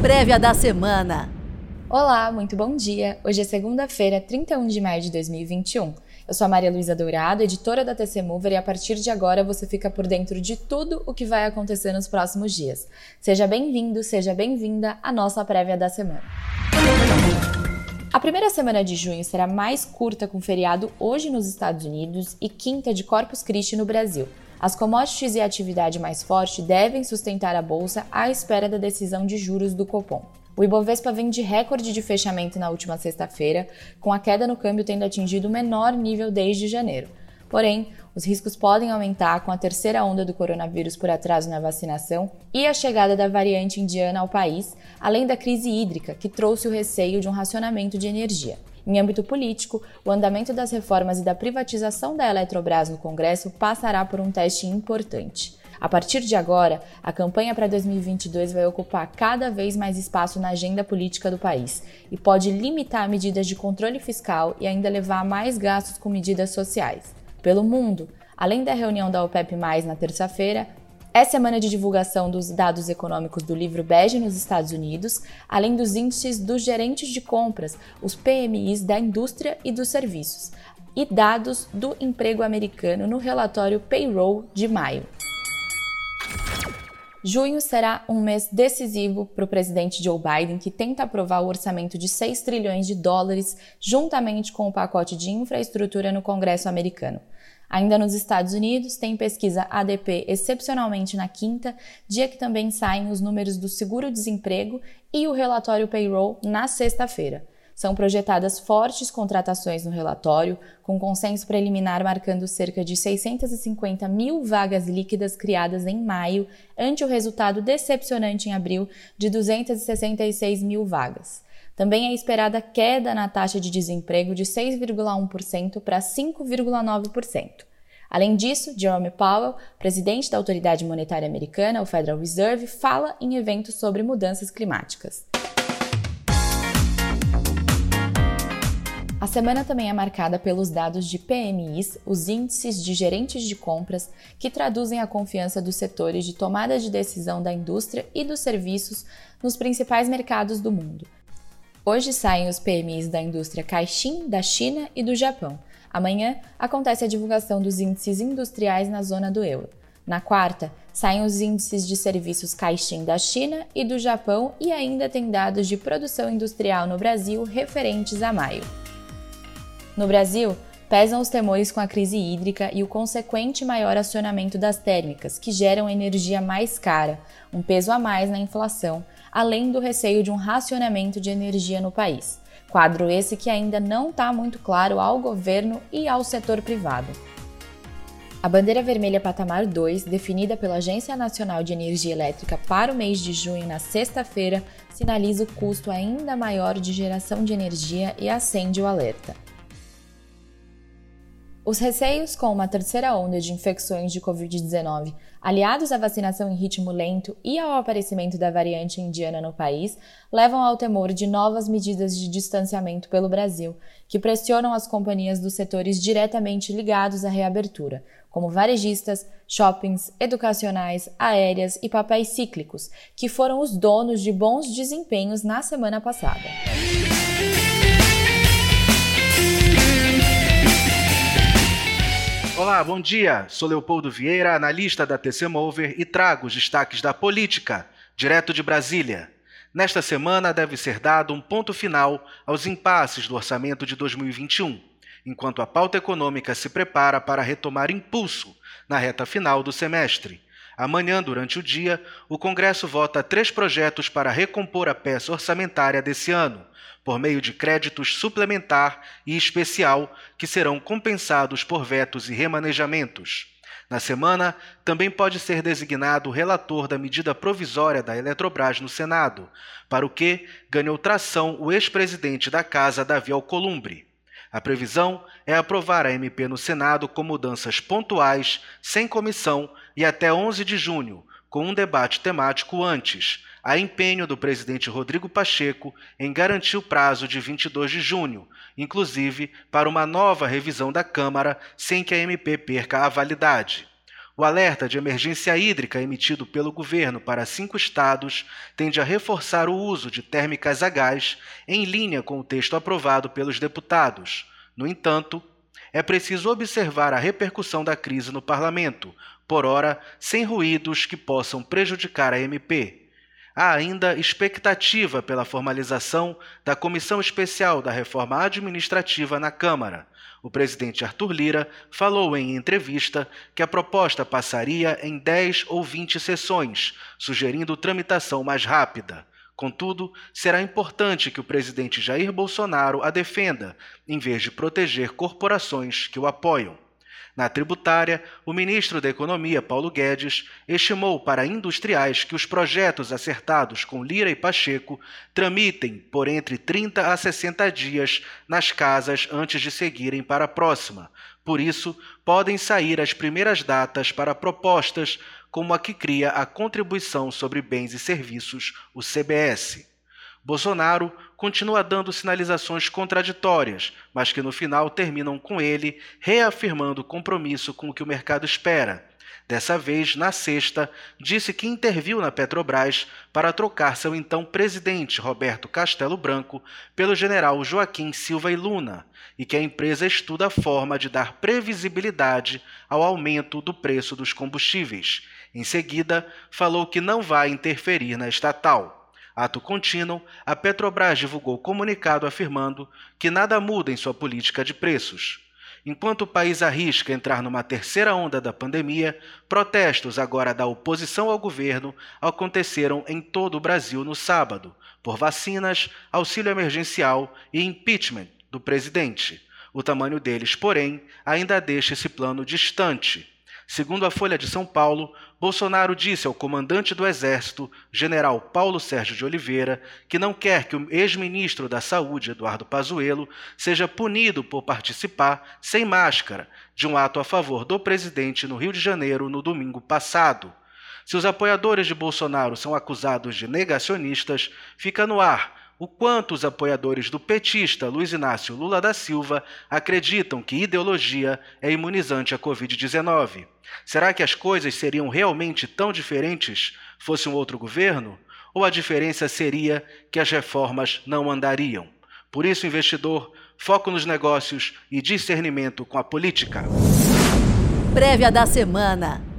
prévia da semana. Olá, muito bom dia. Hoje é segunda-feira, 31 de maio de 2021. Eu sou a Maria Luísa Dourado, editora da TC Mover, e a partir de agora você fica por dentro de tudo o que vai acontecer nos próximos dias. Seja bem-vindo, seja bem-vinda à nossa prévia da semana. A primeira semana de junho será mais curta com feriado hoje nos Estados Unidos e quinta de Corpus Christi no Brasil. As commodities e a atividade mais forte devem sustentar a bolsa à espera da decisão de juros do Copom. O Ibovespa vem de recorde de fechamento na última sexta-feira, com a queda no câmbio tendo atingido o menor nível desde janeiro. Porém, os riscos podem aumentar com a terceira onda do coronavírus por atraso na vacinação e a chegada da variante indiana ao país, além da crise hídrica, que trouxe o receio de um racionamento de energia. Em âmbito político, o andamento das reformas e da privatização da Eletrobras no Congresso passará por um teste importante. A partir de agora, a campanha para 2022 vai ocupar cada vez mais espaço na agenda política do país e pode limitar medidas de controle fiscal e ainda levar a mais gastos com medidas sociais. Pelo mundo, além da reunião da OPEP+, na terça-feira, é semana de divulgação dos dados econômicos do livro Bege nos Estados Unidos, além dos índices dos gerentes de compras, os PMIs da indústria e dos serviços, e dados do emprego americano no relatório Payroll de maio. Junho será um mês decisivo para o presidente Joe Biden, que tenta aprovar o orçamento de 6 trilhões de dólares, juntamente com o pacote de infraestrutura no Congresso americano. Ainda nos Estados Unidos, tem pesquisa ADP excepcionalmente na quinta, dia que também saem os números do seguro-desemprego e o relatório payroll na sexta-feira. São projetadas fortes contratações no relatório, com consenso preliminar marcando cerca de 650 mil vagas líquidas criadas em maio, ante o resultado decepcionante em abril de 266 mil vagas. Também é esperada queda na taxa de desemprego de 6,1% para 5,9%. Além disso, Jerome Powell, presidente da autoridade monetária americana, o Federal Reserve, fala em eventos sobre mudanças climáticas. A semana também é marcada pelos dados de PMIs, os índices de gerentes de compras, que traduzem a confiança dos setores de tomada de decisão da indústria e dos serviços nos principais mercados do mundo. Hoje saem os PMIs da indústria Caixin, da China e do Japão. Amanhã acontece a divulgação dos índices industriais na zona do euro. Na quarta, saem os índices de serviços Caixin da China e do Japão e ainda tem dados de produção industrial no Brasil referentes a maio. No Brasil, pesam os temores com a crise hídrica e o consequente maior acionamento das térmicas, que geram energia mais cara, um peso a mais na inflação, além do receio de um racionamento de energia no país. Quadro esse que ainda não está muito claro ao governo e ao setor privado. A bandeira vermelha patamar 2, definida pela Agência Nacional de Energia Elétrica para o mês de junho na sexta-feira, sinaliza o custo ainda maior de geração de energia e acende o alerta. Os receios com uma terceira onda de infecções de Covid-19, aliados à vacinação em ritmo lento e ao aparecimento da variante indiana no país, levam ao temor de novas medidas de distanciamento pelo Brasil, que pressionam as companhias dos setores diretamente ligados à reabertura, como varejistas, shoppings, educacionais, aéreas e papéis cíclicos, que foram os donos de bons desempenhos na semana passada. Olá, bom dia. Sou Leopoldo Vieira, analista da TC Mover e trago os destaques da política, direto de Brasília. Nesta semana deve ser dado um ponto final aos impasses do orçamento de 2021, enquanto a pauta econômica se prepara para retomar impulso na reta final do semestre. Amanhã, durante o dia, o Congresso vota três projetos para recompor a peça orçamentária desse ano por meio de créditos suplementar e especial que serão compensados por vetos e remanejamentos. Na semana, também pode ser designado relator da medida provisória da Eletrobras no Senado, para o que ganhou tração o ex-presidente da Casa, Davi Alcolumbre. A previsão é aprovar a MP no Senado com mudanças pontuais, sem comissão e até 11 de junho, com um debate temático antes, há empenho do presidente Rodrigo Pacheco em garantir o prazo de 22 de junho, inclusive para uma nova revisão da Câmara sem que a MP perca a validade. O alerta de emergência hídrica emitido pelo governo para cinco estados tende a reforçar o uso de térmicas a gás, em linha com o texto aprovado pelos deputados. No entanto, é preciso observar a repercussão da crise no parlamento, por ora sem ruídos que possam prejudicar a MP. Há ainda expectativa pela formalização da Comissão Especial da Reforma Administrativa na Câmara. O presidente Arthur Lira falou em entrevista que a proposta passaria em 10 ou 20 sessões, sugerindo tramitação mais rápida. Contudo, será importante que o presidente Jair Bolsonaro a defenda, em vez de proteger corporações que o apoiam. Na tributária, o ministro da Economia, Paulo Guedes, estimou para industriais que os projetos acertados com Lira e Pacheco tramitem por entre 30 a 60 dias nas casas antes de seguirem para a próxima. Por isso, podem sair as primeiras datas para propostas como a que cria a Contribuição sobre Bens e Serviços, o CBS. Bolsonaro continua dando sinalizações contraditórias, mas que no final terminam com ele reafirmando o compromisso com o que o mercado espera. Dessa vez, na sexta, disse que interviu na Petrobras para trocar seu então presidente, Roberto Castelo Branco, pelo general Joaquim Silva e Luna, e que a empresa estuda a forma de dar previsibilidade ao aumento do preço dos combustíveis. Em seguida, falou que não vai interferir na estatal. Ato contínuo, a Petrobras divulgou comunicado afirmando que nada muda em sua política de preços. Enquanto o país arrisca entrar numa terceira onda da pandemia, protestos agora da oposição ao governo aconteceram em todo o Brasil no sábado, por vacinas, auxílio emergencial e impeachment do presidente. O tamanho deles, porém, ainda deixa esse plano distante. Segundo a Folha de São Paulo, Bolsonaro disse ao comandante do Exército, general Paulo Sérgio de Oliveira, que não quer que o ex-ministro da Saúde, Eduardo Pazuello, seja punido por participar, sem máscara, de um ato a favor do presidente no Rio de Janeiro no domingo passado. Se os apoiadores de Bolsonaro são acusados de negacionistas, fica no ar o quanto os apoiadores do petista Luiz Inácio Lula da Silva acreditam que ideologia é imunizante à Covid-19. Será que as coisas seriam realmente tão diferentes fosse um outro governo? Ou a diferença seria que as reformas não andariam? Por isso, investidor, foco nos negócios e discernimento com a política. Prévia da semana.